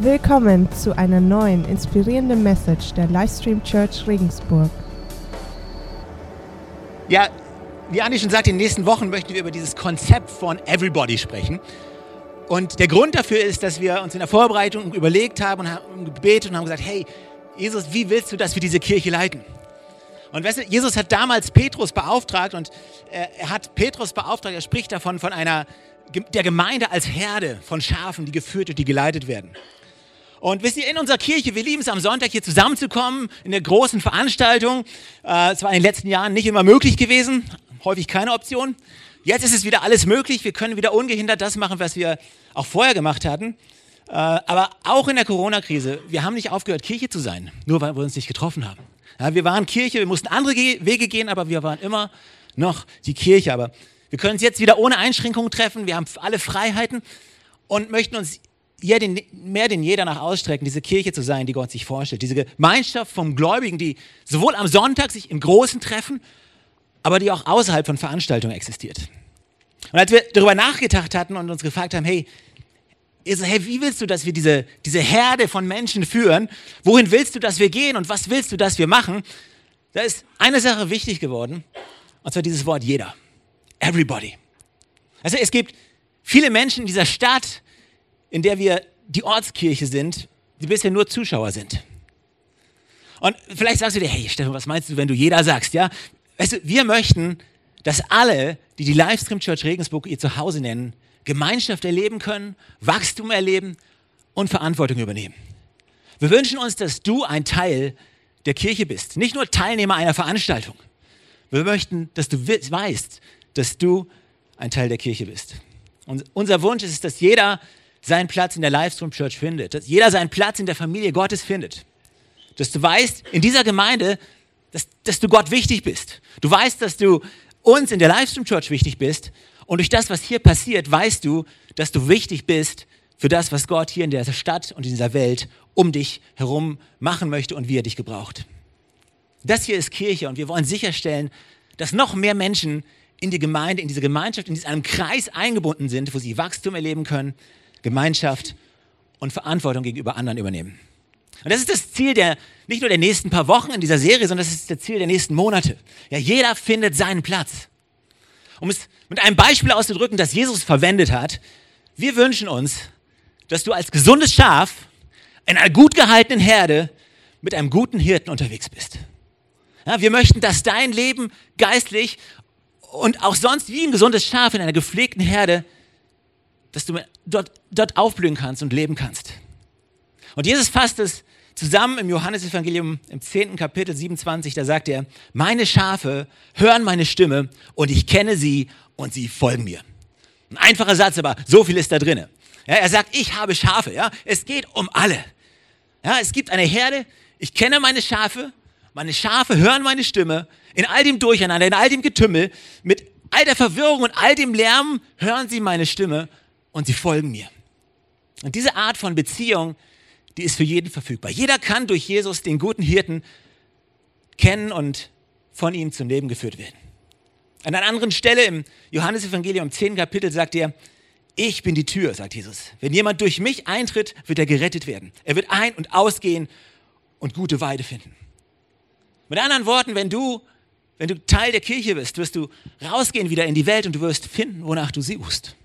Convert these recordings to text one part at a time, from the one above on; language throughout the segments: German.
Willkommen zu einer neuen inspirierenden Message der Livestream Church Regensburg. Ja, wie Andi schon sagt, in den nächsten Wochen möchten wir über dieses Konzept von Everybody sprechen. Und der Grund dafür ist, dass wir uns in der Vorbereitung überlegt haben und haben gebetet und haben gesagt, hey, Jesus, wie willst du, dass wir diese Kirche leiten? Und weißt du, Jesus hat damals Petrus beauftragt und er hat Petrus beauftragt, er spricht davon von einer, der Gemeinde als Herde von Schafen, die geführt und die geleitet werden. Und wisst ihr, in unserer Kirche, wir lieben es am Sonntag hier zusammenzukommen, in der großen Veranstaltung. Äh, es war in den letzten Jahren nicht immer möglich gewesen, häufig keine Option. Jetzt ist es wieder alles möglich. Wir können wieder ungehindert das machen, was wir auch vorher gemacht hatten. Äh, aber auch in der Corona-Krise, wir haben nicht aufgehört, Kirche zu sein, nur weil wir uns nicht getroffen haben. Wir waren Kirche, wir mussten andere Wege gehen, aber wir waren immer noch die Kirche. Aber wir können uns jetzt wieder ohne Einschränkungen treffen. Wir haben alle Freiheiten und möchten uns ja, den, mehr denn je danach ausstrecken, diese Kirche zu sein, die Gott sich vorstellt. Diese Gemeinschaft vom Gläubigen, die sowohl am Sonntag sich im Großen treffen, aber die auch außerhalb von Veranstaltungen existiert. Und als wir darüber nachgedacht hatten und uns gefragt haben, hey, hey, wie willst du, dass wir diese, diese Herde von Menschen führen? Wohin willst du, dass wir gehen und was willst du, dass wir machen? Da ist eine Sache wichtig geworden, und zwar dieses Wort jeder. Everybody. Also es gibt viele Menschen in dieser Stadt, in der wir die Ortskirche sind, die bisher nur Zuschauer sind. Und vielleicht sagst du dir, hey Stefan, was meinst du, wenn du jeder sagst, ja? Weißt du, wir möchten, dass alle, die die Livestream Church Regensburg ihr Zuhause nennen, Gemeinschaft erleben können, Wachstum erleben und Verantwortung übernehmen. Wir wünschen uns, dass du ein Teil der Kirche bist, nicht nur Teilnehmer einer Veranstaltung. Wir möchten, dass du weißt, dass du ein Teil der Kirche bist. Und unser Wunsch ist, dass jeder seinen Platz in der Livestream Church findet, dass jeder seinen Platz in der Familie Gottes findet. Dass du weißt, in dieser Gemeinde, dass, dass du Gott wichtig bist. Du weißt, dass du uns in der Livestream Church wichtig bist. Und durch das, was hier passiert, weißt du, dass du wichtig bist für das, was Gott hier in dieser Stadt und in dieser Welt um dich herum machen möchte und wie er dich gebraucht. Das hier ist Kirche und wir wollen sicherstellen, dass noch mehr Menschen in die Gemeinde, in diese Gemeinschaft, in diesem Kreis eingebunden sind, wo sie Wachstum erleben können, Gemeinschaft und Verantwortung gegenüber anderen übernehmen. Und das ist das Ziel der, nicht nur der nächsten paar Wochen in dieser Serie, sondern das ist das Ziel der nächsten Monate. Ja, jeder findet seinen Platz. Um es mit einem Beispiel auszudrücken, das Jesus verwendet hat, wir wünschen uns, dass du als gesundes Schaf in einer gut gehaltenen Herde mit einem guten Hirten unterwegs bist. Ja, wir möchten, dass dein Leben geistlich und auch sonst wie ein gesundes Schaf in einer gepflegten Herde dass du dort, dort aufblühen kannst und leben kannst. Und Jesus fasst es zusammen im Johannesevangelium im 10. Kapitel 27, da sagt er, meine Schafe hören meine Stimme und ich kenne sie und sie folgen mir. Ein einfacher Satz, aber so viel ist da drin. Ja, er sagt, ich habe Schafe. Ja? Es geht um alle. Ja, es gibt eine Herde, ich kenne meine Schafe, meine Schafe hören meine Stimme, in all dem Durcheinander, in all dem Getümmel, mit all der Verwirrung und all dem Lärm hören sie meine Stimme und sie folgen mir. Und diese Art von Beziehung, die ist für jeden verfügbar. Jeder kann durch Jesus den guten Hirten kennen und von ihm zum Leben geführt werden. An einer anderen Stelle im Johannesevangelium im 10. Kapitel sagt er, ich bin die Tür, sagt Jesus. Wenn jemand durch mich eintritt, wird er gerettet werden. Er wird ein- und ausgehen und gute Weide finden. Mit anderen Worten, wenn du, wenn du Teil der Kirche bist, wirst du rausgehen wieder in die Welt und du wirst finden, wonach du suchst.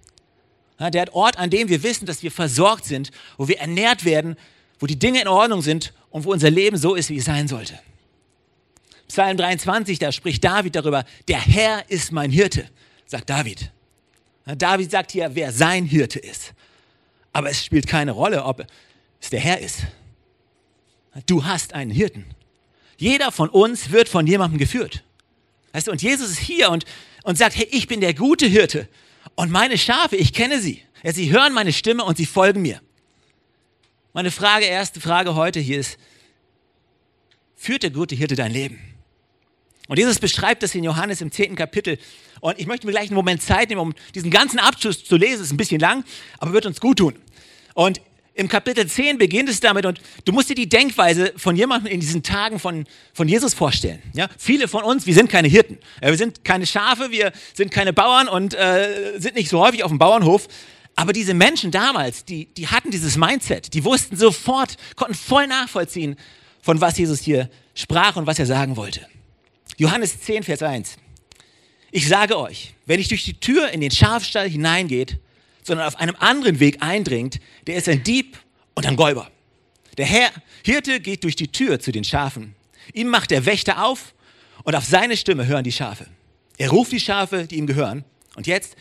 Der Ort, an dem wir wissen, dass wir versorgt sind, wo wir ernährt werden, wo die Dinge in Ordnung sind und wo unser Leben so ist, wie es sein sollte. Psalm 23, da spricht David darüber, der Herr ist mein Hirte, sagt David. David sagt hier, wer sein Hirte ist. Aber es spielt keine Rolle, ob es der Herr ist. Du hast einen Hirten. Jeder von uns wird von jemandem geführt. Weißt du, und Jesus ist hier und, und sagt, hey, ich bin der gute Hirte. Und meine Schafe, ich kenne sie. Ja, sie hören meine Stimme und sie folgen mir. Meine Frage, erste Frage heute hier ist, führt der gute Hirte dein Leben? Und Jesus beschreibt das in Johannes im 10. Kapitel. Und ich möchte mir gleich einen Moment Zeit nehmen, um diesen ganzen Abschluss zu lesen. Ist ein bisschen lang, aber wird uns gut tun. Und im Kapitel 10 beginnt es damit und du musst dir die Denkweise von jemandem in diesen Tagen von, von Jesus vorstellen. Ja? Viele von uns, wir sind keine Hirten, wir sind keine Schafe, wir sind keine Bauern und äh, sind nicht so häufig auf dem Bauernhof. Aber diese Menschen damals, die, die hatten dieses Mindset, die wussten sofort, konnten voll nachvollziehen, von was Jesus hier sprach und was er sagen wollte. Johannes 10, Vers 1. Ich sage euch, wer nicht durch die Tür in den Schafstall hineingeht, sondern auf einem anderen Weg eindringt, der ist ein Dieb und ein Räuber. Der Herr, Hirte geht durch die Tür zu den Schafen. Ihm macht der Wächter auf und auf seine Stimme hören die Schafe. Er ruft die Schafe, die ihm gehören. Und jetzt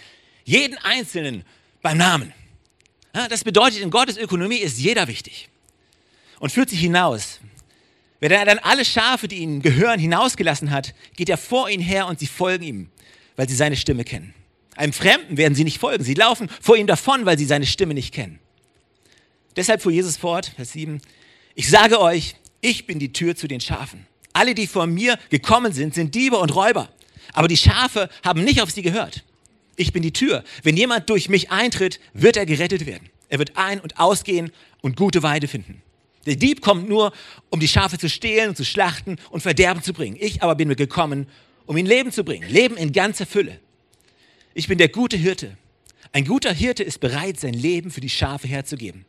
jeden Einzelnen beim Namen. Das bedeutet, in Gottes Ökonomie ist jeder wichtig und führt sich hinaus. Wenn er dann alle Schafe, die ihm gehören, hinausgelassen hat, geht er vor ihnen her und sie folgen ihm, weil sie seine Stimme kennen. Einem Fremden werden sie nicht folgen. Sie laufen vor ihm davon, weil sie seine Stimme nicht kennen. Deshalb fuhr Jesus fort, Vers 7, ich sage euch, ich bin die Tür zu den Schafen. Alle, die vor mir gekommen sind, sind Diebe und Räuber. Aber die Schafe haben nicht auf sie gehört. Ich bin die Tür. Wenn jemand durch mich eintritt, wird er gerettet werden. Er wird ein- und ausgehen und gute Weide finden. Der Dieb kommt nur, um die Schafe zu stehlen zu schlachten und Verderben zu bringen. Ich aber bin gekommen, um ihnen Leben zu bringen. Leben in ganzer Fülle. Ich bin der gute Hirte. Ein guter Hirte ist bereit, sein Leben für die Schafe herzugeben.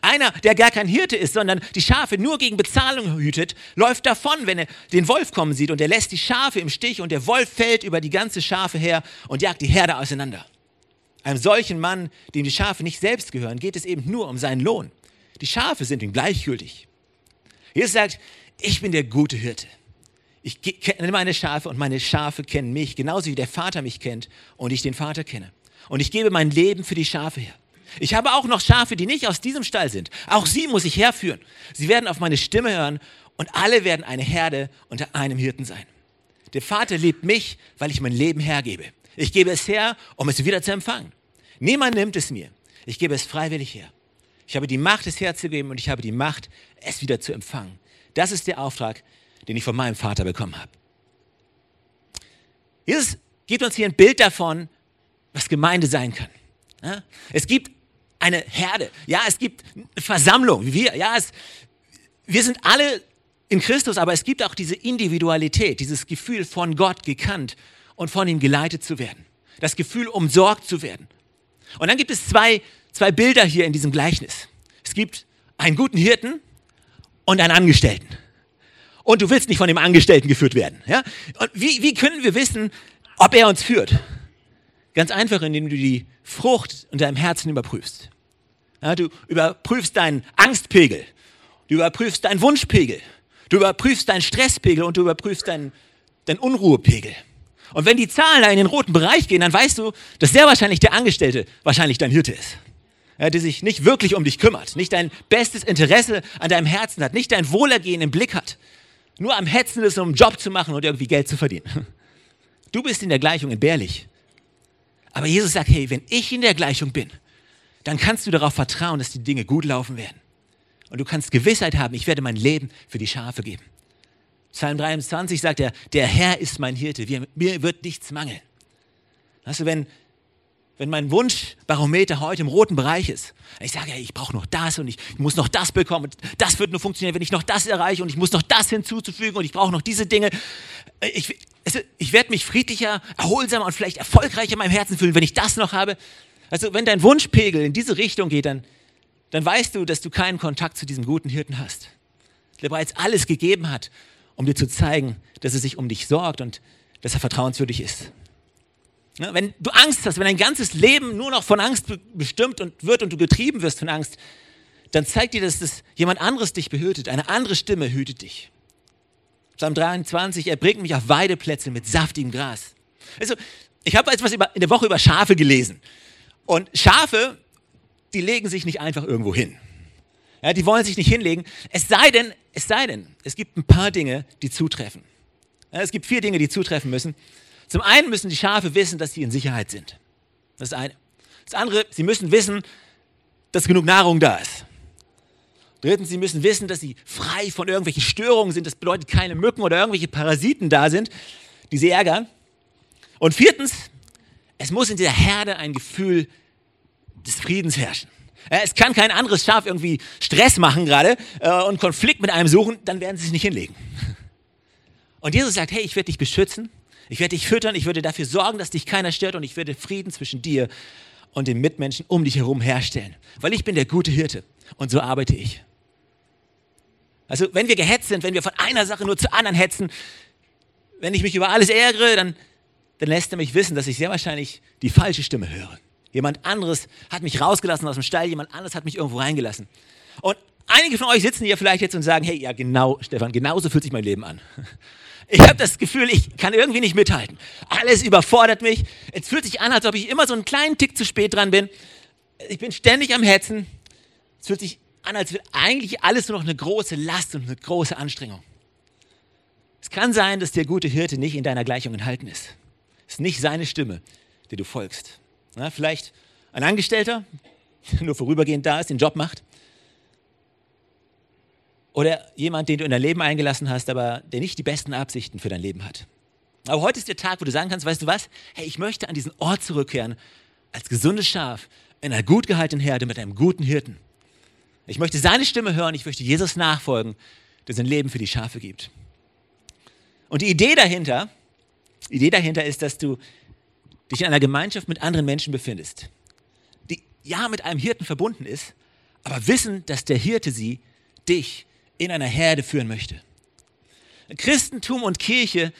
Einer, der gar kein Hirte ist, sondern die Schafe nur gegen Bezahlung hütet, läuft davon, wenn er den Wolf kommen sieht und er lässt die Schafe im Stich und der Wolf fällt über die ganze Schafe her und jagt die Herde auseinander. Einem solchen Mann, dem die Schafe nicht selbst gehören, geht es eben nur um seinen Lohn. Die Schafe sind ihm gleichgültig. Jesus sagt, ich bin der gute Hirte. Ich kenne meine Schafe und meine Schafe kennen mich, genauso wie der Vater mich kennt und ich den Vater kenne. Und ich gebe mein Leben für die Schafe her. Ich habe auch noch Schafe, die nicht aus diesem Stall sind. Auch sie muss ich herführen. Sie werden auf meine Stimme hören und alle werden eine Herde unter einem Hirten sein. Der Vater liebt mich, weil ich mein Leben hergebe. Ich gebe es her, um es wieder zu empfangen. Niemand nimmt es mir. Ich gebe es freiwillig her. Ich habe die Macht, es herzugeben und ich habe die Macht, es wieder zu empfangen. Das ist der Auftrag, den ich von meinem Vater bekommen habe. Jesus gibt uns hier ein Bild davon, was Gemeinde sein kann. Es gibt eine Herde. Ja, es gibt eine Versammlung. Wir, ja, es, wir sind alle in Christus, aber es gibt auch diese Individualität, dieses Gefühl von Gott gekannt und von ihm geleitet zu werden. Das Gefühl, umsorgt zu werden. Und dann gibt es zwei, zwei Bilder hier in diesem Gleichnis. Es gibt einen guten Hirten und einen Angestellten. Und du willst nicht von dem Angestellten geführt werden. Ja? Und wie, wie können wir wissen, ob er uns führt? Ganz einfach, indem du die Frucht in deinem Herzen überprüfst. Ja, du überprüfst deinen Angstpegel, du überprüfst deinen Wunschpegel, du überprüfst deinen Stresspegel und du überprüfst deinen, deinen Unruhepegel. Und wenn die Zahlen da in den roten Bereich gehen, dann weißt du, dass sehr wahrscheinlich der Angestellte wahrscheinlich dein Hirte ist. Ja, der sich nicht wirklich um dich kümmert, nicht dein bestes Interesse an deinem Herzen hat, nicht dein Wohlergehen im Blick hat, nur am Hetzen ist, um einen Job zu machen und irgendwie Geld zu verdienen. Du bist in der Gleichung entbehrlich. Aber Jesus sagt, hey, wenn ich in der Gleichung bin, dann kannst du darauf vertrauen, dass die Dinge gut laufen werden. Und du kannst Gewissheit haben, ich werde mein Leben für die Schafe geben. Psalm 23 sagt er, der Herr ist mein Hirte, mir wird nichts mangeln. Weißt du, wenn, wenn mein Wunschbarometer heute im roten Bereich ist, ich sage, hey, ich brauche noch das und ich muss noch das bekommen und das wird nur funktionieren, wenn ich noch das erreiche und ich muss noch das hinzuzufügen und ich brauche noch diese Dinge. Ich, ich werde mich friedlicher, erholsamer und vielleicht erfolgreicher in meinem Herzen fühlen, wenn ich das noch habe. Also wenn dein Wunschpegel in diese Richtung geht, dann, dann weißt du, dass du keinen Kontakt zu diesem guten Hirten hast. Der bereits alles gegeben hat, um dir zu zeigen, dass er sich um dich sorgt und dass er vertrauenswürdig ist. Ja, wenn du Angst hast, wenn dein ganzes Leben nur noch von Angst bestimmt und wird und du getrieben wirst von Angst, dann zeigt dir, dass das jemand anderes dich behütet. Eine andere Stimme hütet dich. Psalm 23, er bringt mich auf Weideplätze mit saftigem Gras. Also, ich habe etwas in der Woche über Schafe gelesen. Und Schafe, die legen sich nicht einfach irgendwo hin. Ja, die wollen sich nicht hinlegen. Es sei denn, es sei denn, es gibt ein paar Dinge, die zutreffen. Ja, es gibt vier Dinge, die zutreffen müssen. Zum einen müssen die Schafe wissen, dass sie in Sicherheit sind. Das ist eine. Das andere, sie müssen wissen, dass genug Nahrung da ist. Drittens, sie müssen wissen, dass sie frei von irgendwelchen Störungen sind. Das bedeutet, keine Mücken oder irgendwelche Parasiten da sind, die sie ärgern. Und viertens, es muss in dieser Herde ein Gefühl des Friedens herrschen. Es kann kein anderes Schaf irgendwie Stress machen gerade äh, und Konflikt mit einem suchen, dann werden sie sich nicht hinlegen. Und Jesus sagt, hey, ich werde dich beschützen, ich werde dich füttern, ich würde dafür sorgen, dass dich keiner stört und ich werde Frieden zwischen dir und den Mitmenschen um dich herum herstellen. Weil ich bin der gute Hirte und so arbeite ich. Also wenn wir gehetzt sind, wenn wir von einer Sache nur zur anderen hetzen, wenn ich mich über alles ärgere, dann, dann lässt er mich wissen, dass ich sehr wahrscheinlich die falsche Stimme höre. Jemand anderes hat mich rausgelassen aus dem Stall, jemand anderes hat mich irgendwo reingelassen. Und einige von euch sitzen hier vielleicht jetzt und sagen, hey, ja genau, Stefan, genauso fühlt sich mein Leben an. Ich habe das Gefühl, ich kann irgendwie nicht mithalten. Alles überfordert mich. Es fühlt sich an, als ob ich immer so einen kleinen Tick zu spät dran bin. Ich bin ständig am Hetzen. Es fühlt sich an, als wäre eigentlich alles nur noch eine große Last und eine große Anstrengung. Es kann sein, dass der gute Hirte nicht in deiner Gleichung enthalten ist. Es ist nicht seine Stimme, der du folgst. Na, vielleicht ein Angestellter, der nur vorübergehend da ist, den Job macht. Oder jemand, den du in dein Leben eingelassen hast, aber der nicht die besten Absichten für dein Leben hat. Aber heute ist der Tag, wo du sagen kannst, weißt du was? Hey, ich möchte an diesen Ort zurückkehren, als gesundes Schaf, in einer gut gehaltenen Herde mit einem guten Hirten. Ich möchte seine Stimme hören, ich möchte Jesus nachfolgen, der sein Leben für die Schafe gibt. Und die Idee dahinter, die Idee dahinter ist, dass du dich in einer Gemeinschaft mit anderen Menschen befindest, die ja mit einem Hirten verbunden ist, aber wissen, dass der Hirte sie, dich, in einer Herde führen möchte. Christentum und Kirche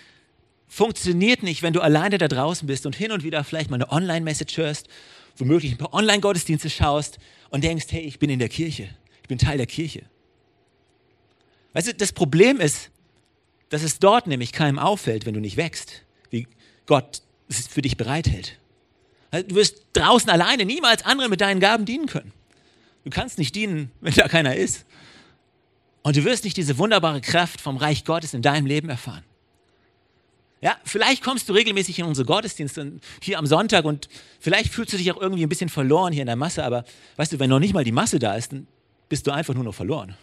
funktioniert nicht, wenn du alleine da draußen bist und hin und wieder vielleicht mal eine Online-Message hörst, womöglich ein paar Online-Gottesdienste schaust und denkst, hey, ich bin in der Kirche, ich bin Teil der Kirche. Weißt du, das Problem ist, dass es dort nämlich keinem auffällt, wenn du nicht wächst, wie Gott es für dich bereithält. Du wirst draußen alleine niemals anderen mit deinen Gaben dienen können. Du kannst nicht dienen, wenn da keiner ist. Und du wirst nicht diese wunderbare Kraft vom Reich Gottes in deinem Leben erfahren. Ja, vielleicht kommst du regelmäßig in unsere Gottesdienste hier am Sonntag und vielleicht fühlst du dich auch irgendwie ein bisschen verloren hier in der Masse, aber weißt du, wenn noch nicht mal die Masse da ist, dann bist du einfach nur noch verloren.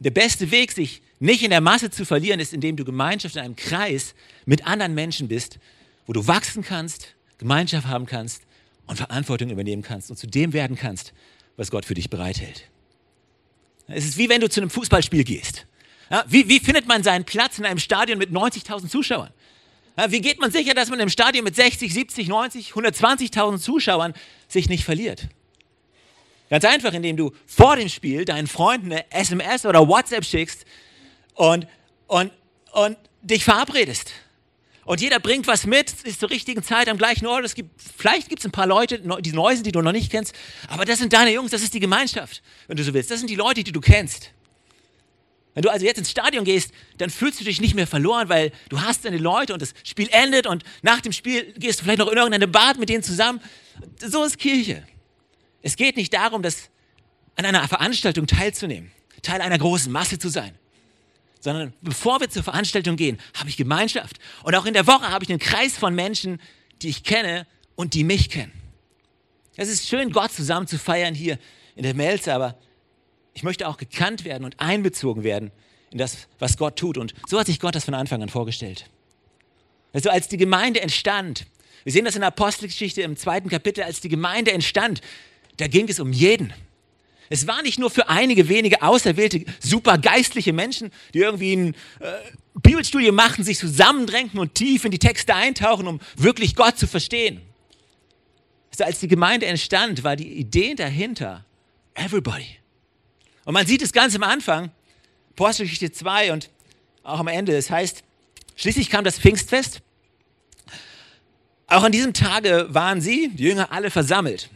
Der beste Weg, sich nicht in der Masse zu verlieren, ist, indem du Gemeinschaft in einem Kreis mit anderen Menschen bist, wo du wachsen kannst, Gemeinschaft haben kannst und Verantwortung übernehmen kannst und zu dem werden kannst, was Gott für dich bereithält. Es ist wie wenn du zu einem Fußballspiel gehst. Ja, wie, wie, findet man seinen Platz in einem Stadion mit 90.000 Zuschauern? Ja, wie geht man sicher, dass man im Stadion mit 60, 70, 90, 120.000 Zuschauern sich nicht verliert? Ganz einfach, indem du vor dem Spiel deinen Freunden eine SMS oder WhatsApp schickst und, und, und dich verabredest. Und jeder bringt was mit, ist zur richtigen Zeit am gleichen Ort. Es gibt, vielleicht gibt es ein paar Leute, die neu sind, die du noch nicht kennst, aber das sind deine Jungs, das ist die Gemeinschaft, wenn du so willst. Das sind die Leute, die du kennst. Wenn du also jetzt ins Stadion gehst, dann fühlst du dich nicht mehr verloren, weil du hast deine Leute und das Spiel endet und nach dem Spiel gehst du vielleicht noch in irgendeine Bad mit denen zusammen. So ist Kirche. Es geht nicht darum, dass an einer Veranstaltung teilzunehmen, Teil einer großen Masse zu sein sondern bevor wir zur Veranstaltung gehen, habe ich Gemeinschaft. Und auch in der Woche habe ich einen Kreis von Menschen, die ich kenne und die mich kennen. Es ist schön, Gott zusammen zu feiern hier in der Melze, aber ich möchte auch gekannt werden und einbezogen werden in das, was Gott tut. Und so hat sich Gott das von Anfang an vorgestellt. Also als die Gemeinde entstand, wir sehen das in der Apostelgeschichte im zweiten Kapitel, als die Gemeinde entstand, da ging es um jeden. Es war nicht nur für einige wenige auserwählte, super geistliche Menschen, die irgendwie ein äh, Bibelstudium machen, sich zusammendrängen und tief in die Texte eintauchen, um wirklich Gott zu verstehen. Also als die Gemeinde entstand, war die Idee dahinter, everybody. Und man sieht es ganz am Anfang, Apostelgeschichte 2 und auch am Ende. Es heißt, schließlich kam das Pfingstfest. Auch an diesem Tage waren sie, die Jünger, alle versammelt.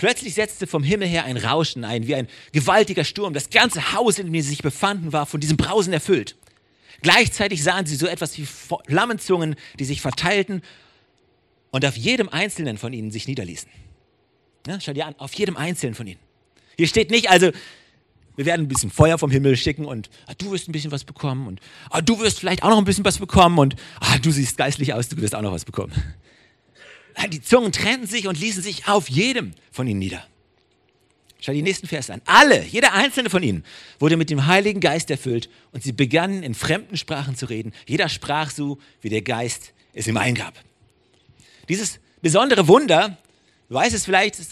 Plötzlich setzte vom Himmel her ein Rauschen ein, wie ein gewaltiger Sturm. Das ganze Haus, in dem sie sich befanden, war von diesem Brausen erfüllt. Gleichzeitig sahen sie so etwas wie Flammenzungen, die sich verteilten und auf jedem einzelnen von ihnen sich niederließen. Ja, schau dir an, auf jedem einzelnen von ihnen. Hier steht nicht also, wir werden ein bisschen Feuer vom Himmel schicken und ah, du wirst ein bisschen was bekommen und ah, du wirst vielleicht auch noch ein bisschen was bekommen und ah, du siehst geistlich aus, du wirst auch noch was bekommen. Die Zungen trennten sich und ließen sich auf jedem von ihnen nieder. Schau die nächsten Vers an. Alle, jeder einzelne von ihnen wurde mit dem Heiligen Geist erfüllt und sie begannen in fremden Sprachen zu reden. Jeder sprach so, wie der Geist es ihm eingab. Dieses besondere Wunder, du weißt es vielleicht, das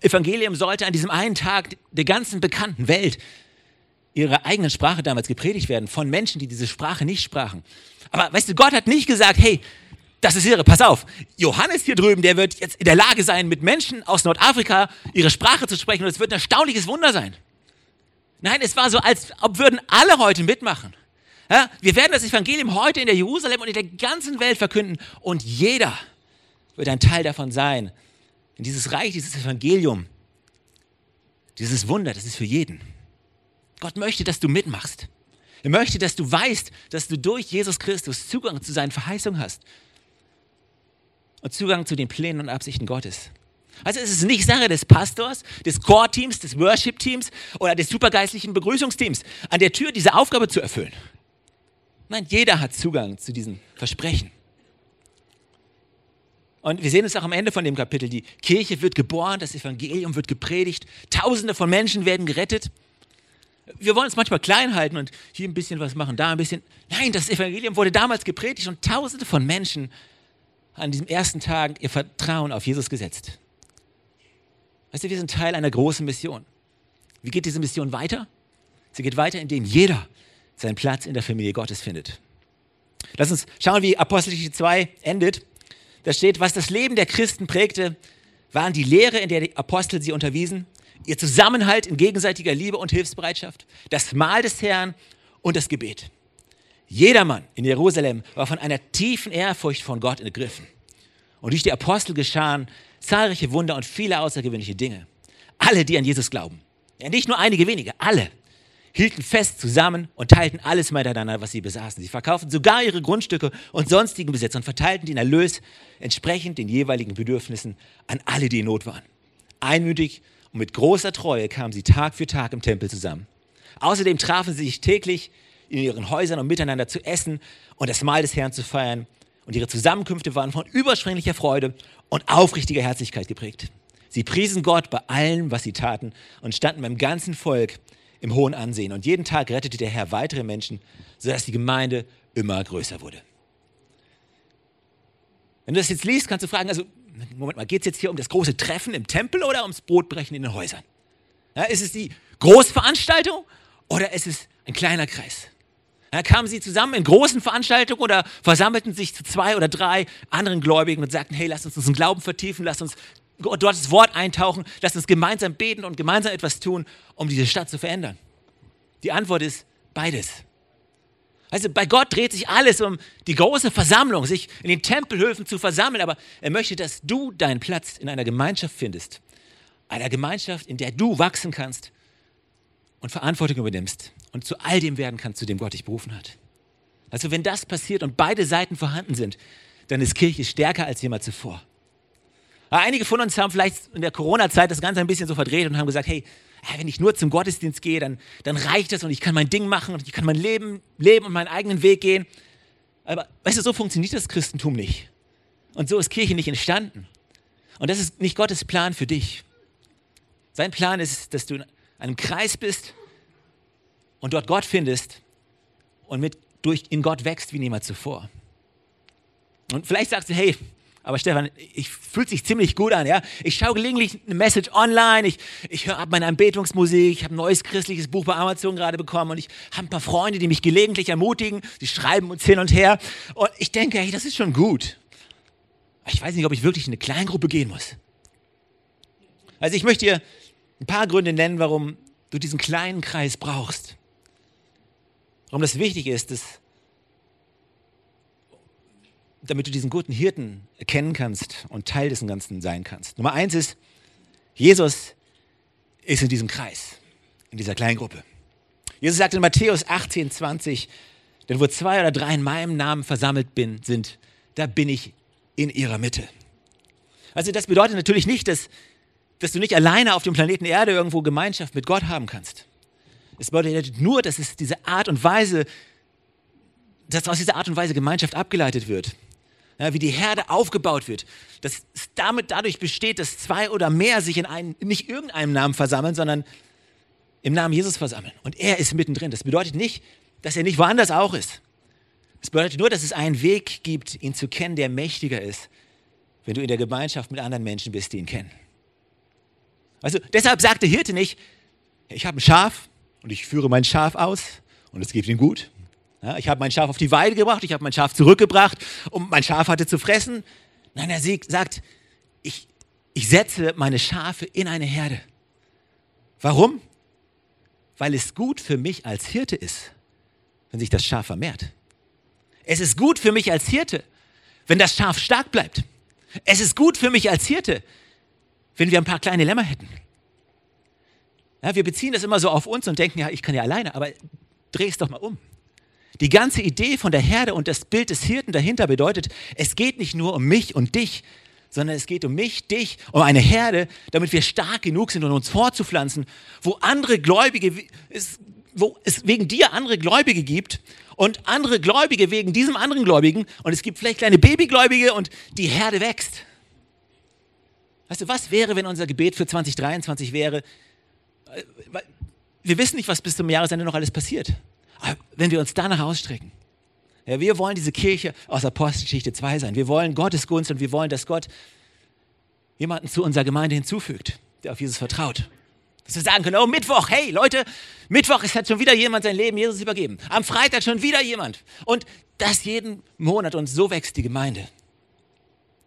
Evangelium sollte an diesem einen Tag der ganzen bekannten Welt ihre eigenen Sprache damals gepredigt werden von Menschen, die diese Sprache nicht sprachen. Aber weißt du, Gott hat nicht gesagt, hey, das ist irre, pass auf. Johannes hier drüben, der wird jetzt in der Lage sein, mit Menschen aus Nordafrika ihre Sprache zu sprechen und es wird ein erstaunliches Wunder sein. Nein, es war so, als ob würden alle heute mitmachen. Ja, wir werden das Evangelium heute in der Jerusalem und in der ganzen Welt verkünden und jeder wird ein Teil davon sein. In dieses Reich, dieses Evangelium, dieses Wunder, das ist für jeden. Gott möchte, dass du mitmachst. Er möchte, dass du weißt, dass du durch Jesus Christus Zugang zu seinen Verheißungen hast und Zugang zu den Plänen und Absichten Gottes. Also es ist nicht Sache des Pastors, des Core-Teams, des Worship-Teams oder des supergeistlichen Begrüßungsteams, an der Tür diese Aufgabe zu erfüllen. Nein, jeder hat Zugang zu diesen Versprechen. Und wir sehen es auch am Ende von dem Kapitel. Die Kirche wird geboren, das Evangelium wird gepredigt, Tausende von Menschen werden gerettet. Wir wollen es manchmal klein halten und hier ein bisschen was machen, da ein bisschen. Nein, das Evangelium wurde damals gepredigt und Tausende von Menschen an diesem ersten Tag ihr Vertrauen auf Jesus gesetzt. Weißt du, wir sind Teil einer großen Mission. Wie geht diese Mission weiter? Sie geht weiter, indem jeder seinen Platz in der Familie Gottes findet. Lass uns schauen, wie Apostelgeschichte 2 endet. Da steht, was das Leben der Christen prägte, waren die Lehre, in der die Apostel sie unterwiesen, ihr Zusammenhalt in gegenseitiger Liebe und Hilfsbereitschaft, das Mahl des Herrn und das Gebet. Jedermann in Jerusalem war von einer tiefen Ehrfurcht von Gott ergriffen. Und durch die Apostel geschahen zahlreiche Wunder und viele außergewöhnliche Dinge. Alle, die an Jesus glauben, ja, nicht nur einige wenige, alle, hielten fest zusammen und teilten alles miteinander, was sie besaßen. Sie verkauften sogar ihre Grundstücke und sonstigen Besitz und verteilten den Erlös entsprechend den jeweiligen Bedürfnissen an alle, die in Not waren. Einmütig und mit großer Treue kamen sie Tag für Tag im Tempel zusammen. Außerdem trafen sie sich täglich in ihren Häusern, um miteinander zu essen und das Mahl des Herrn zu feiern. Und ihre Zusammenkünfte waren von überschwänglicher Freude und aufrichtiger Herzlichkeit geprägt. Sie priesen Gott bei allem, was sie taten und standen beim ganzen Volk im hohen Ansehen. Und jeden Tag rettete der Herr weitere Menschen, sodass die Gemeinde immer größer wurde. Wenn du das jetzt liest, kannst du fragen, also, Moment mal, geht es jetzt hier um das große Treffen im Tempel oder ums Brotbrechen in den Häusern? Ja, ist es die Großveranstaltung oder ist es ein kleiner Kreis? Da kamen sie zusammen in großen Veranstaltungen oder versammelten sich zu zwei oder drei anderen Gläubigen und sagten, hey, lass uns unseren Glauben vertiefen, lass uns dort das Wort eintauchen, lass uns gemeinsam beten und gemeinsam etwas tun, um diese Stadt zu verändern. Die Antwort ist beides. Also bei Gott dreht sich alles um die große Versammlung, sich in den Tempelhöfen zu versammeln, aber er möchte, dass du deinen Platz in einer Gemeinschaft findest. Einer Gemeinschaft, in der du wachsen kannst und Verantwortung übernimmst und zu all dem werden kannst, zu dem Gott dich berufen hat. Also wenn das passiert und beide Seiten vorhanden sind, dann ist Kirche stärker als jemals zuvor. einige von uns haben vielleicht in der Corona-Zeit das Ganze ein bisschen so verdreht und haben gesagt, hey, wenn ich nur zum Gottesdienst gehe, dann, dann reicht das und ich kann mein Ding machen und ich kann mein Leben leben und meinen eigenen Weg gehen. Aber weißt du, so funktioniert das Christentum nicht. Und so ist Kirche nicht entstanden. Und das ist nicht Gottes Plan für dich. Sein Plan ist, dass du in einem Kreis bist und dort Gott findest und mit, durch, in Gott wächst wie niemals zuvor. Und vielleicht sagst du, hey, aber Stefan, ich fühlt sich ziemlich gut an, ja. Ich schaue gelegentlich eine Message online, ich, ich höre ab meine Anbetungsmusik, ich habe ein neues christliches Buch bei Amazon gerade bekommen und ich habe ein paar Freunde, die mich gelegentlich ermutigen, die schreiben uns hin und her. Und ich denke, hey, das ist schon gut. Ich weiß nicht, ob ich wirklich in eine Kleingruppe gehen muss. Also ich möchte dir ein paar Gründe nennen, warum du diesen kleinen Kreis brauchst. Warum das wichtig ist, dass, damit du diesen guten Hirten erkennen kannst und Teil des Ganzen sein kannst. Nummer eins ist, Jesus ist in diesem Kreis, in dieser kleinen Gruppe. Jesus sagt in Matthäus 18, 20, denn wo zwei oder drei in meinem Namen versammelt bin, sind, da bin ich in ihrer Mitte. Also das bedeutet natürlich nicht, dass, dass du nicht alleine auf dem Planeten Erde irgendwo Gemeinschaft mit Gott haben kannst. Es bedeutet nur, dass es diese Art und Weise, dass aus dieser Art und Weise Gemeinschaft abgeleitet wird. Ja, wie die Herde aufgebaut wird. Dass es damit dadurch besteht, dass zwei oder mehr sich in einen, nicht irgendeinem Namen versammeln, sondern im Namen Jesus versammeln. Und er ist mittendrin. Das bedeutet nicht, dass er nicht woanders auch ist. Es bedeutet nur, dass es einen Weg gibt, ihn zu kennen, der mächtiger ist, wenn du in der Gemeinschaft mit anderen Menschen bist, die ihn kennen. Also deshalb sagt der Hirte nicht, ich habe ein Schaf, und ich führe mein Schaf aus und es geht ihm gut. Ja, ich habe mein Schaf auf die Weide gebracht, ich habe mein Schaf zurückgebracht und mein Schaf hatte zu fressen. Nein, er sagt, ich, ich setze meine Schafe in eine Herde. Warum? Weil es gut für mich als Hirte ist, wenn sich das Schaf vermehrt. Es ist gut für mich als Hirte, wenn das Schaf stark bleibt. Es ist gut für mich als Hirte, wenn wir ein paar kleine Lämmer hätten. Ja, wir beziehen das immer so auf uns und denken, ja, ich kann ja alleine, aber dreh es doch mal um. Die ganze Idee von der Herde und das Bild des Hirten dahinter bedeutet, es geht nicht nur um mich und dich, sondern es geht um mich, dich, um eine Herde, damit wir stark genug sind, um uns fortzupflanzen, wo andere Gläubige, wo es wegen dir andere Gläubige gibt und andere Gläubige wegen diesem anderen Gläubigen und es gibt vielleicht kleine Babygläubige und die Herde wächst. Weißt du, was wäre, wenn unser Gebet für 2023 wäre? Äh, wir wissen nicht, was bis zum Jahresende noch alles passiert. Aber wenn wir uns danach ausstrecken, ja, wir wollen diese Kirche aus Apostelgeschichte 2 sein. Wir wollen Gottes Gunst und wir wollen, dass Gott jemanden zu unserer Gemeinde hinzufügt, der auf Jesus vertraut. Dass wir sagen können, oh Mittwoch, hey Leute, Mittwoch ist hat schon wieder jemand sein Leben Jesus übergeben. Am Freitag schon wieder jemand. Und das jeden Monat und so wächst die Gemeinde.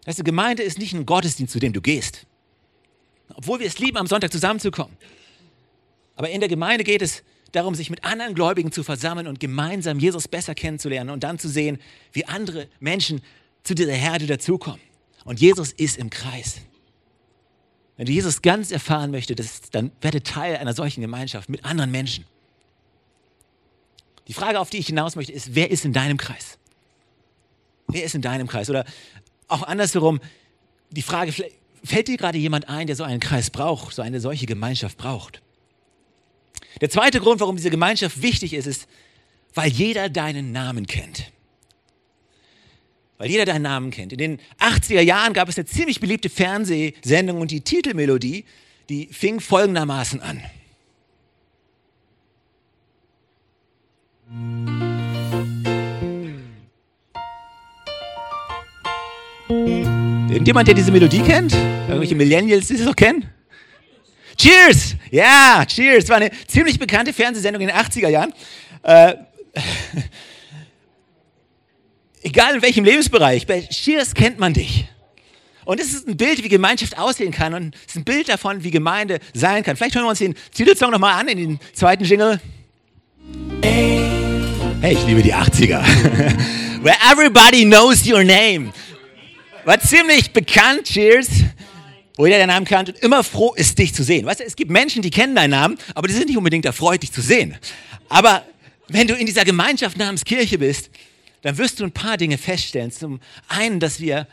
Weißt du, Gemeinde ist nicht ein Gottesdienst, zu dem du gehst. Obwohl wir es lieben, am Sonntag zusammenzukommen. Aber in der Gemeinde geht es darum, sich mit anderen Gläubigen zu versammeln und gemeinsam Jesus besser kennenzulernen und dann zu sehen, wie andere Menschen zu dieser Herde dazukommen. Und Jesus ist im Kreis. Wenn du Jesus ganz erfahren möchtest, dann werde Teil einer solchen Gemeinschaft mit anderen Menschen. Die Frage, auf die ich hinaus möchte, ist, wer ist in deinem Kreis? Wer ist in deinem Kreis? Oder auch andersherum, die Frage, fällt dir gerade jemand ein, der so einen Kreis braucht, so eine solche Gemeinschaft braucht? Der zweite Grund, warum diese Gemeinschaft wichtig ist, ist, weil jeder deinen Namen kennt. Weil jeder deinen Namen kennt. In den 80er Jahren gab es eine ziemlich beliebte Fernsehsendung und die Titelmelodie, die fing folgendermaßen an. Irgendjemand, der diese Melodie kennt? Irgendwelche Millennials, die sie noch kennen? Cheers! Ja, Cheers. War eine ziemlich bekannte Fernsehsendung in den 80er Jahren. Äh, egal in welchem Lebensbereich, bei Cheers kennt man dich. Und es ist ein Bild, wie Gemeinschaft aussehen kann und es ist ein Bild davon, wie Gemeinde sein kann. Vielleicht hören wir uns den Titelsong nochmal an, in den zweiten Jingle. Hey, ich liebe die 80er. Where everybody knows your name. War ziemlich bekannt, Cheers wo jeder deinen Namen kennt und immer froh ist, dich zu sehen. Weißt du, es gibt Menschen, die kennen deinen Namen, aber die sind nicht unbedingt erfreut, dich zu sehen. Aber wenn du in dieser Gemeinschaft namens Kirche bist, dann wirst du ein paar Dinge feststellen. Zum einen, dass wir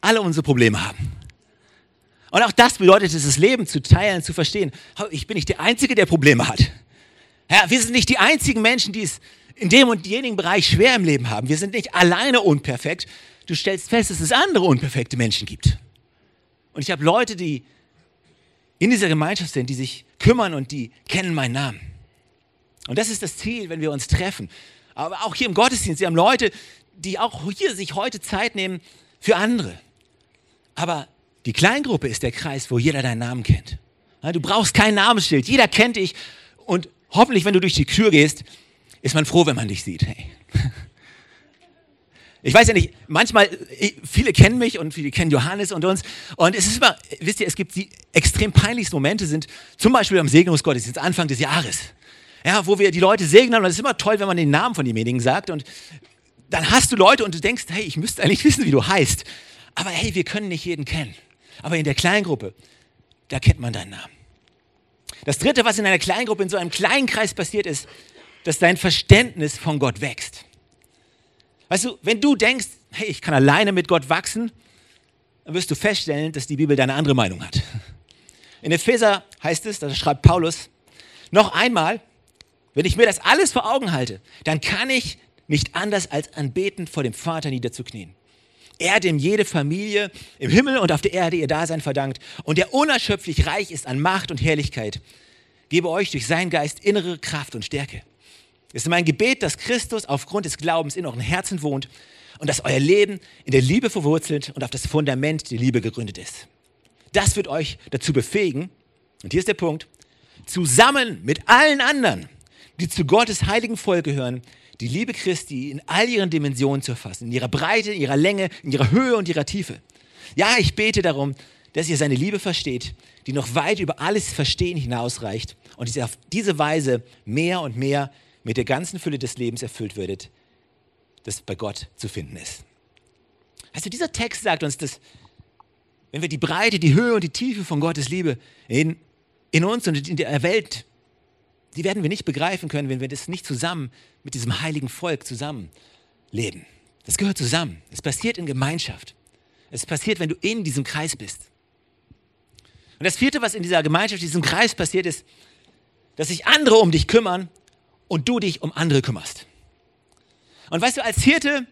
alle unsere Probleme haben. Und auch das bedeutet es, das Leben zu teilen, zu verstehen. Ich bin nicht der Einzige, der Probleme hat. Ja, wir sind nicht die einzigen Menschen, die es in dem und jenigen Bereich schwer im Leben haben. Wir sind nicht alleine unperfekt. Du stellst fest, dass es andere unperfekte Menschen gibt. Und ich habe Leute, die in dieser Gemeinschaft sind, die sich kümmern und die kennen meinen Namen. Und das ist das Ziel, wenn wir uns treffen. Aber auch hier im Gottesdienst, wir haben Leute, die auch hier sich heute Zeit nehmen für andere. Aber die Kleingruppe ist der Kreis, wo jeder deinen Namen kennt. Du brauchst kein Namensschild, jeder kennt dich und hoffentlich, wenn du durch die Tür gehst, ist man froh, wenn man dich sieht. Hey. Ich weiß ja nicht, manchmal, viele kennen mich und viele kennen Johannes und uns. Und es ist immer, wisst ihr, es gibt die extrem peinlichsten Momente, sind zum Beispiel am Segnungsgottesdienst Anfang des Jahres. Ja, wo wir die Leute segnen und es ist immer toll, wenn man den Namen von demjenigen sagt. Und dann hast du Leute und du denkst, hey, ich müsste eigentlich wissen, wie du heißt. Aber hey, wir können nicht jeden kennen. Aber in der Kleingruppe, da kennt man deinen Namen. Das dritte, was in einer Kleingruppe, in so einem kleinen Kreis passiert ist, dass dein Verständnis von Gott wächst. Weißt du, wenn du denkst, hey, ich kann alleine mit Gott wachsen, dann wirst du feststellen, dass die Bibel eine andere Meinung hat. In Epheser heißt es, da schreibt Paulus, noch einmal, wenn ich mir das alles vor Augen halte, dann kann ich nicht anders als anbetend vor dem Vater niederzuknien. Er, dem jede Familie im Himmel und auf der Erde ihr Dasein verdankt und der unerschöpflich reich ist an Macht und Herrlichkeit, gebe euch durch seinen Geist innere Kraft und Stärke. Es ist mein Gebet, dass Christus aufgrund des Glaubens in euren Herzen wohnt und dass euer Leben in der Liebe verwurzelt und auf das Fundament der Liebe gegründet ist. Das wird euch dazu befähigen, und hier ist der Punkt, zusammen mit allen anderen die zu Gottes heiligen Volk gehören, die Liebe Christi in all ihren Dimensionen zu erfassen, in ihrer Breite, in ihrer Länge, in ihrer Höhe und ihrer Tiefe. Ja, ich bete darum, dass ihr seine Liebe versteht, die noch weit über alles Verstehen hinausreicht und dass auf diese Weise mehr und mehr mit der ganzen Fülle des Lebens erfüllt würdet, das bei Gott zu finden ist. Also dieser Text sagt uns, dass wenn wir die Breite, die Höhe und die Tiefe von Gottes Liebe in, in uns und in der Welt, die werden wir nicht begreifen können, wenn wir das nicht zusammen mit diesem heiligen Volk zusammen leben. Das gehört zusammen. Es passiert in Gemeinschaft. Es passiert, wenn du in diesem Kreis bist. Und das vierte, was in dieser Gemeinschaft, diesem Kreis passiert, ist, dass sich andere um dich kümmern und du dich um andere kümmerst. Und weißt du, als Hirte,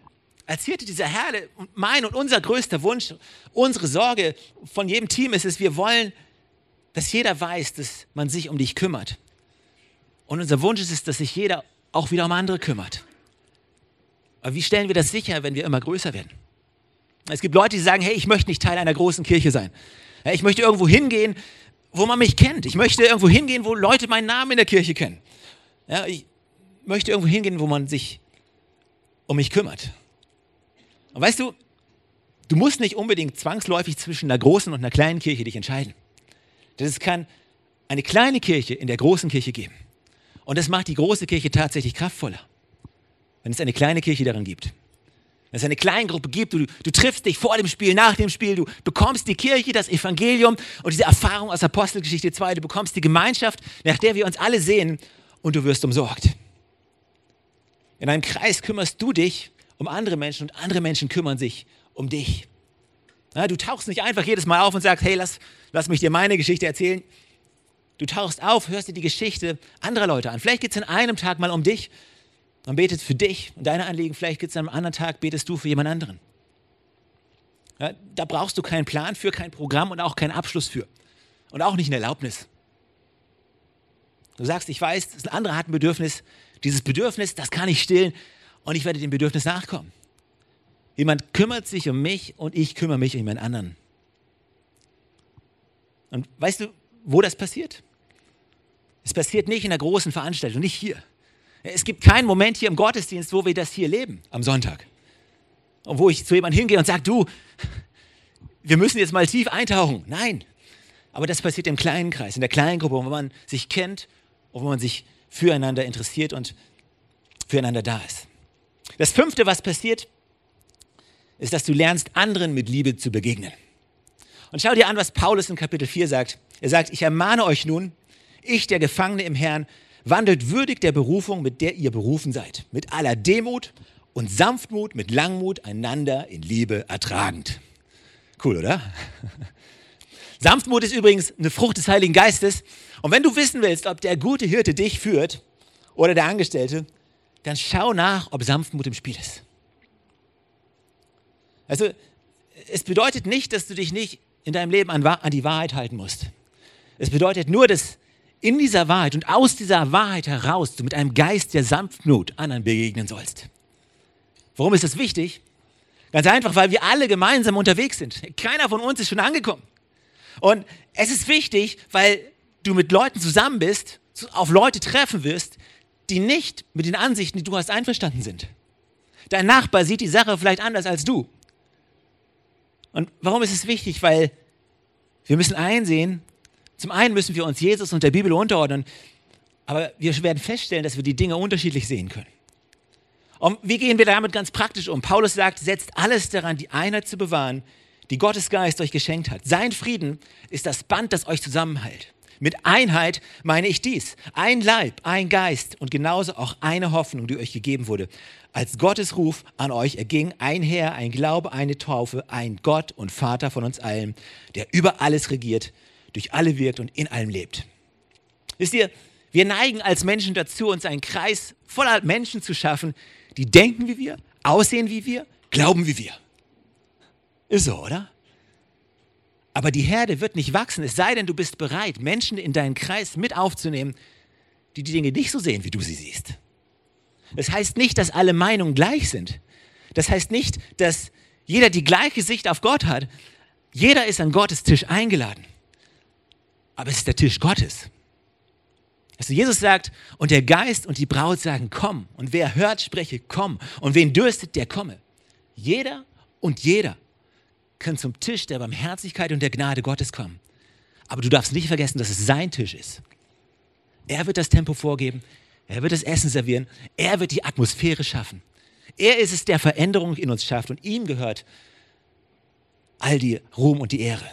als Hirte dieser Herde, mein und unser größter Wunsch, unsere Sorge von jedem Team ist es, wir wollen, dass jeder weiß, dass man sich um dich kümmert. Und unser Wunsch ist es, dass sich jeder auch wieder um andere kümmert. Aber wie stellen wir das sicher, wenn wir immer größer werden? Es gibt Leute, die sagen, hey, ich möchte nicht Teil einer großen Kirche sein. Ich möchte irgendwo hingehen, wo man mich kennt. Ich möchte irgendwo hingehen, wo Leute meinen Namen in der Kirche kennen. Ja, ich möchte irgendwo hingehen, wo man sich um mich kümmert. Und weißt du, du musst nicht unbedingt zwangsläufig zwischen einer großen und einer kleinen Kirche dich entscheiden. Das kann eine kleine Kirche in der großen Kirche geben. Und das macht die große Kirche tatsächlich kraftvoller, wenn es eine kleine Kirche darin gibt. Wenn es eine Kleingruppe gibt, du, du triffst dich vor dem Spiel, nach dem Spiel, du bekommst die Kirche, das Evangelium und diese Erfahrung aus Apostelgeschichte 2, du bekommst die Gemeinschaft, nach der wir uns alle sehen und du wirst umsorgt. In einem Kreis kümmerst du dich um andere Menschen und andere Menschen kümmern sich um dich. Ja, du tauchst nicht einfach jedes Mal auf und sagst, hey, lass, lass mich dir meine Geschichte erzählen. Du tauchst auf, hörst dir die Geschichte anderer Leute an. Vielleicht geht es in einem Tag mal um dich man betet für dich und deine Anliegen. Vielleicht geht es am anderen Tag, betest du für jemand anderen. Ja, da brauchst du keinen Plan für, kein Programm und auch keinen Abschluss für. Und auch nicht eine Erlaubnis. Du sagst, ich weiß, ein anderer hat ein Bedürfnis. Dieses Bedürfnis, das kann ich stillen und ich werde dem Bedürfnis nachkommen. Jemand kümmert sich um mich und ich kümmere mich um jemand anderen. Und weißt du, wo das passiert? Es passiert nicht in einer großen Veranstaltung, nicht hier. Es gibt keinen Moment hier im Gottesdienst, wo wir das hier leben, am Sonntag. Und wo ich zu jemandem hingehe und sage, du, wir müssen jetzt mal tief eintauchen. Nein. Aber das passiert im kleinen Kreis, in der kleinen Gruppe, wo man sich kennt wo man sich füreinander interessiert und füreinander da ist. Das fünfte, was passiert, ist, dass du lernst, anderen mit Liebe zu begegnen. Und schau dir an, was Paulus in Kapitel 4 sagt. Er sagt, ich ermahne euch nun, ich, der Gefangene im Herrn, wandelt würdig der Berufung, mit der ihr berufen seid, mit aller Demut und Sanftmut, mit Langmut einander in Liebe ertragend. Cool, oder? Sanftmut ist übrigens eine Frucht des Heiligen Geistes. Und wenn du wissen willst, ob der gute Hirte dich führt oder der Angestellte, dann schau nach, ob Sanftmut im Spiel ist. Also, es bedeutet nicht, dass du dich nicht in deinem Leben an, an die Wahrheit halten musst. Es bedeutet nur, dass in dieser Wahrheit und aus dieser Wahrheit heraus du mit einem Geist der Sanftmut anderen begegnen sollst. Warum ist das wichtig? Ganz einfach, weil wir alle gemeinsam unterwegs sind. Keiner von uns ist schon angekommen. Und es ist wichtig, weil du mit Leuten zusammen bist, auf Leute treffen wirst, die nicht mit den Ansichten, die du hast, einverstanden sind. Dein Nachbar sieht die Sache vielleicht anders als du. Und warum ist es wichtig? Weil wir müssen einsehen, zum einen müssen wir uns Jesus und der Bibel unterordnen, aber wir werden feststellen, dass wir die Dinge unterschiedlich sehen können. Und wie gehen wir damit ganz praktisch um? Paulus sagt, setzt alles daran, die Einheit zu bewahren, die Gottes Geist euch geschenkt hat. Sein Frieden ist das Band, das euch zusammenhält. Mit Einheit meine ich dies. Ein Leib, ein Geist und genauso auch eine Hoffnung, die euch gegeben wurde. Als Gottes Ruf an euch erging ein Herr, ein Glaube, eine Taufe, ein Gott und Vater von uns allen, der über alles regiert durch alle wirkt und in allem lebt. Wisst ihr, wir neigen als Menschen dazu, uns einen Kreis voller Menschen zu schaffen, die denken wie wir, aussehen wie wir, glauben wie wir. Ist so, oder? Aber die Herde wird nicht wachsen, es sei denn, du bist bereit, Menschen in deinen Kreis mit aufzunehmen, die die Dinge nicht so sehen, wie du sie siehst. Das heißt nicht, dass alle Meinungen gleich sind. Das heißt nicht, dass jeder die gleiche Sicht auf Gott hat. Jeder ist an Gottes Tisch eingeladen aber es ist der Tisch Gottes. Du, Jesus sagt, und der Geist und die Braut sagen, komm. Und wer hört, spreche, komm. Und wen dürstet, der komme. Jeder und jeder kann zum Tisch der Barmherzigkeit und der Gnade Gottes kommen. Aber du darfst nicht vergessen, dass es sein Tisch ist. Er wird das Tempo vorgeben, er wird das Essen servieren, er wird die Atmosphäre schaffen. Er ist es, der Veränderung in uns schafft und ihm gehört all die Ruhm und die Ehre.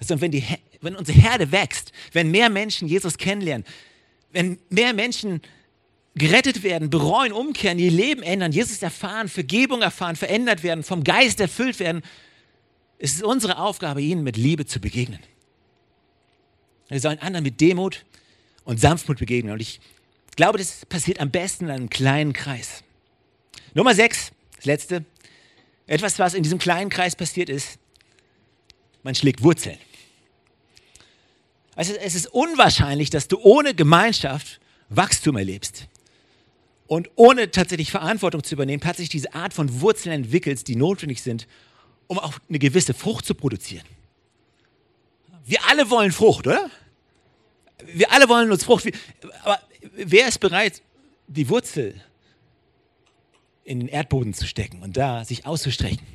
Und wenn, die, wenn unsere Herde wächst, wenn mehr Menschen Jesus kennenlernen, wenn mehr Menschen gerettet werden, bereuen, umkehren, ihr Leben ändern, Jesus erfahren, Vergebung erfahren, verändert werden, vom Geist erfüllt werden, ist es unsere Aufgabe, ihnen mit Liebe zu begegnen. Wir sollen anderen mit Demut und Sanftmut begegnen. Und ich glaube, das passiert am besten in einem kleinen Kreis. Nummer sechs, das letzte. Etwas, was in diesem kleinen Kreis passiert ist, man schlägt Wurzeln. Also es ist unwahrscheinlich, dass du ohne Gemeinschaft Wachstum erlebst und ohne tatsächlich Verantwortung zu übernehmen, tatsächlich diese Art von Wurzeln entwickelst, die notwendig sind, um auch eine gewisse Frucht zu produzieren. Wir alle wollen Frucht, oder? Wir alle wollen uns Frucht. Aber wer ist bereit, die Wurzel in den Erdboden zu stecken und da sich auszustrecken?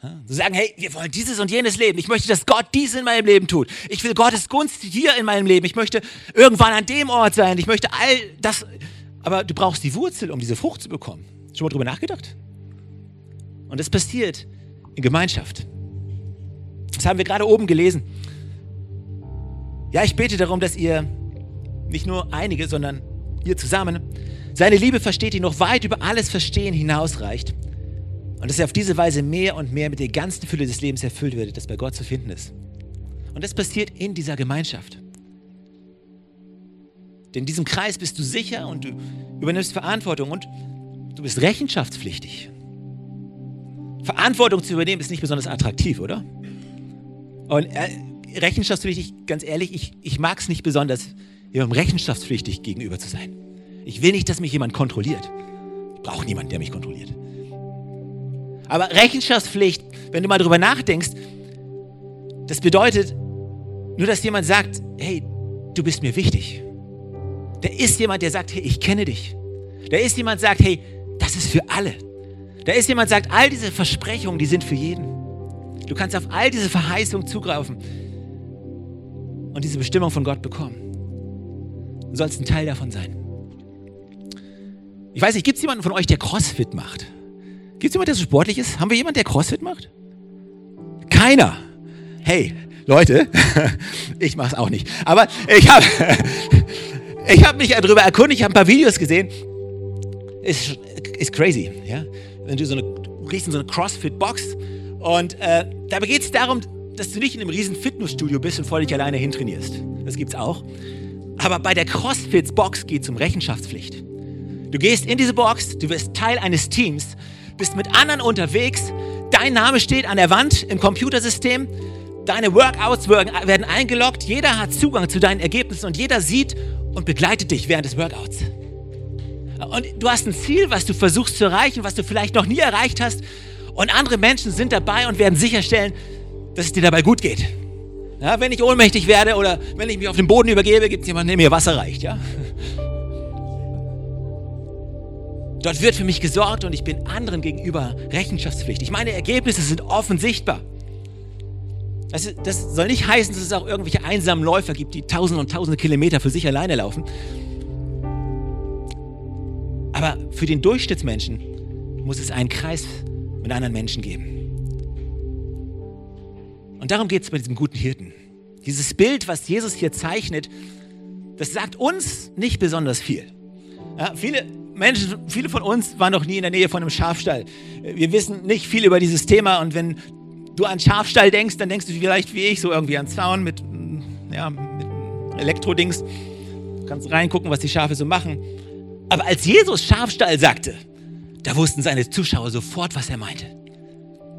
Zu sagen, hey, wir wollen dieses und jenes Leben. Ich möchte, dass Gott dies in meinem Leben tut. Ich will Gottes Gunst hier in meinem Leben. Ich möchte irgendwann an dem Ort sein. Ich möchte all das. Aber du brauchst die Wurzel, um diese Frucht zu bekommen. Schon mal drüber nachgedacht? Und das passiert in Gemeinschaft. Das haben wir gerade oben gelesen. Ja, ich bete darum, dass ihr nicht nur einige, sondern ihr zusammen seine Liebe versteht, die noch weit über alles Verstehen hinausreicht. Und dass er auf diese Weise mehr und mehr mit der ganzen Fülle des Lebens erfüllt wird, das bei Gott zu finden ist. Und das passiert in dieser Gemeinschaft. Denn in diesem Kreis bist du sicher und du übernimmst Verantwortung und du bist rechenschaftspflichtig. Verantwortung zu übernehmen ist nicht besonders attraktiv, oder? Und äh, rechenschaftspflichtig, ganz ehrlich, ich, ich mag es nicht besonders, jemandem rechenschaftspflichtig gegenüber zu sein. Ich will nicht, dass mich jemand kontrolliert. Ich brauche niemanden, der mich kontrolliert. Aber Rechenschaftspflicht, wenn du mal drüber nachdenkst, das bedeutet nur, dass jemand sagt, hey, du bist mir wichtig. Da ist jemand, der sagt, hey, ich kenne dich. Da ist jemand, der sagt, hey, das ist für alle. Da ist jemand, sagt, all diese Versprechungen, die sind für jeden. Du kannst auf all diese Verheißungen zugreifen und diese Bestimmung von Gott bekommen. Du sollst ein Teil davon sein. Ich weiß nicht, gibt es jemanden von euch, der CrossFit macht? Gibt es jemanden, der so sportlich ist? Haben wir jemanden, der CrossFit macht? Keiner. Hey, Leute, ich mache es auch nicht. Aber ich habe ich hab mich darüber erkundigt, ich habe ein paar Videos gesehen. Ist, ist crazy, ja? Du so eine, kriegst in so eine CrossFit-Box und äh, dabei geht es darum, dass du nicht in einem riesen Fitnessstudio bist und vor dich alleine hintrainierst. Das gibt's auch. Aber bei der CrossFit-Box geht es um Rechenschaftspflicht. Du gehst in diese Box, du wirst Teil eines Teams, bist mit anderen unterwegs, dein Name steht an der Wand im Computersystem, deine Workouts werden eingeloggt, jeder hat Zugang zu deinen Ergebnissen und jeder sieht und begleitet dich während des Workouts. Und du hast ein Ziel, was du versuchst zu erreichen, was du vielleicht noch nie erreicht hast. Und andere Menschen sind dabei und werden sicherstellen, dass es dir dabei gut geht. Ja, wenn ich ohnmächtig werde oder wenn ich mich auf den Boden übergebe, gibt es jemanden, der mir Wasser reicht. Ja? Dort wird für mich gesorgt und ich bin anderen gegenüber rechenschaftspflichtig. Meine Ergebnisse sind offensichtbar. Das, das soll nicht heißen, dass es auch irgendwelche einsamen Läufer gibt, die tausende und tausende Kilometer für sich alleine laufen. Aber für den Durchschnittsmenschen muss es einen Kreis mit anderen Menschen geben. Und darum geht es bei diesem guten Hirten. Dieses Bild, was Jesus hier zeichnet, das sagt uns nicht besonders viel. Ja, viele Menschen, viele von uns waren noch nie in der Nähe von einem Schafstall. Wir wissen nicht viel über dieses Thema und wenn du an Schafstall denkst, dann denkst du vielleicht wie ich, so irgendwie an Zaun mit, ja, mit Elektrodings. Du kannst reingucken, was die Schafe so machen. Aber als Jesus Schafstall sagte, da wussten seine Zuschauer sofort, was er meinte.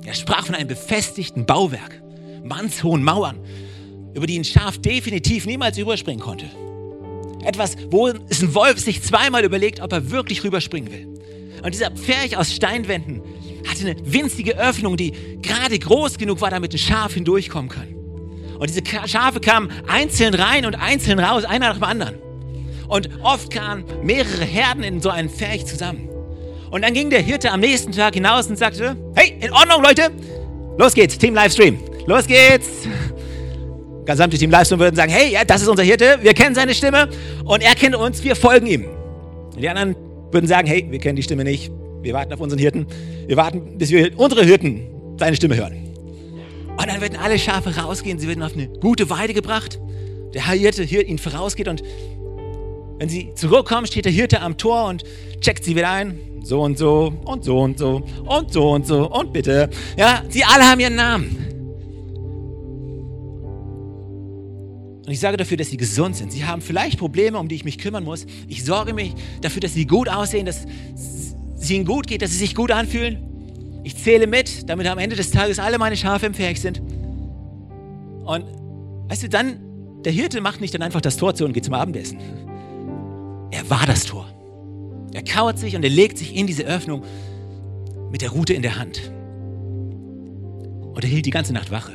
Er sprach von einem befestigten Bauwerk, mannshohen Mauern, über die ein Schaf definitiv niemals überspringen konnte. Etwas, wo es ein Wolf sich zweimal überlegt, ob er wirklich rüberspringen will. Und dieser Pferch aus Steinwänden hatte eine winzige Öffnung, die gerade groß genug war, damit ein Schaf hindurchkommen kann. Und diese Schafe kamen einzeln rein und einzeln raus, einer nach dem anderen. Und oft kamen mehrere Herden in so einen Pferch zusammen. Und dann ging der Hirte am nächsten Tag hinaus und sagte, hey, in Ordnung, Leute, los geht's, Team Livestream, los geht's. Gesamte Team Livestream würden sagen, hey, ja, das ist unser Hirte, wir kennen seine Stimme und er kennt uns, wir folgen ihm. Und die anderen würden sagen, hey, wir kennen die Stimme nicht, wir warten auf unseren Hirten, wir warten, bis wir unsere Hirten seine Stimme hören. Und dann würden alle Schafe rausgehen, sie werden auf eine gute Weide gebracht. Der Hirte, Hirte ihnen vorausgeht und wenn sie zurückkommen, steht der Hirte am Tor und checkt sie wieder ein. So und so und so und so und so und so und bitte. Ja, sie alle haben ihren Namen. Und ich sage dafür, dass sie gesund sind. Sie haben vielleicht Probleme, um die ich mich kümmern muss. Ich sorge mich dafür, dass sie gut aussehen, dass es ihnen gut geht, dass sie sich gut anfühlen. Ich zähle mit, damit am Ende des Tages alle meine Schafe im Pferd sind. Und weißt du, dann, der Hirte macht nicht dann einfach das Tor zu und geht zum Abendessen. Er war das Tor. Er kauert sich und er legt sich in diese Öffnung mit der Rute in der Hand. Und er hielt die ganze Nacht Wache.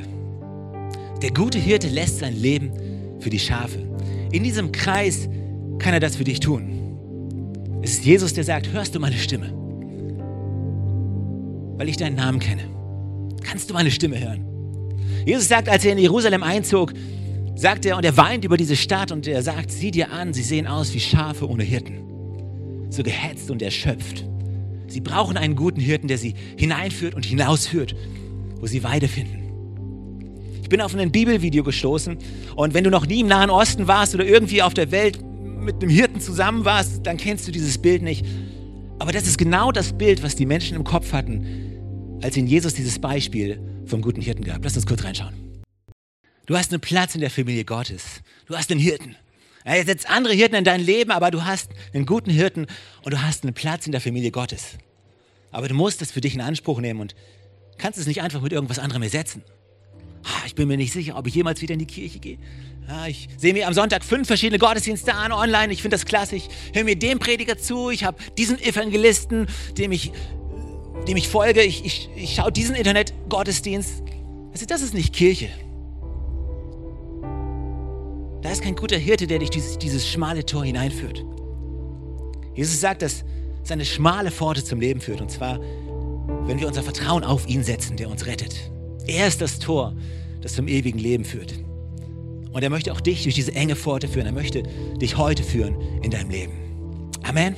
Der gute Hirte lässt sein Leben für die Schafe. In diesem Kreis kann er das für dich tun. Es ist Jesus, der sagt, hörst du meine Stimme? Weil ich deinen Namen kenne. Kannst du meine Stimme hören? Jesus sagt, als er in Jerusalem einzog, sagt er, und er weint über diese Stadt und er sagt, sieh dir an, sie sehen aus wie Schafe ohne Hirten. So gehetzt und erschöpft. Sie brauchen einen guten Hirten, der sie hineinführt und hinausführt, wo sie Weide finden. Ich bin auf ein Bibelvideo gestoßen und wenn du noch nie im Nahen Osten warst oder irgendwie auf der Welt mit einem Hirten zusammen warst, dann kennst du dieses Bild nicht. Aber das ist genau das Bild, was die Menschen im Kopf hatten, als ihnen Jesus dieses Beispiel vom guten Hirten gab. Lass uns kurz reinschauen. Du hast einen Platz in der Familie Gottes. Du hast einen Hirten. Er setzt andere Hirten in dein Leben, aber du hast einen guten Hirten und du hast einen Platz in der Familie Gottes. Aber du musst es für dich in Anspruch nehmen und kannst es nicht einfach mit irgendwas anderem ersetzen. Ich bin mir nicht sicher, ob ich jemals wieder in die Kirche gehe. Ja, ich sehe mir am Sonntag fünf verschiedene Gottesdienste an online. Ich finde das klasse. Ich höre mir den Prediger zu. Ich habe diesen Evangelisten, dem ich, dem ich folge. Ich, ich, ich schaue diesen Internet-Gottesdienst. Also das ist nicht Kirche. Da ist kein guter Hirte, der dich dieses, dieses schmale Tor hineinführt. Jesus sagt, dass seine schmale Pforte zum Leben führt. Und zwar, wenn wir unser Vertrauen auf ihn setzen, der uns rettet. Er ist das Tor, das zum ewigen Leben führt. Und er möchte auch dich durch diese enge Pforte führen. Er möchte dich heute führen in deinem Leben. Amen.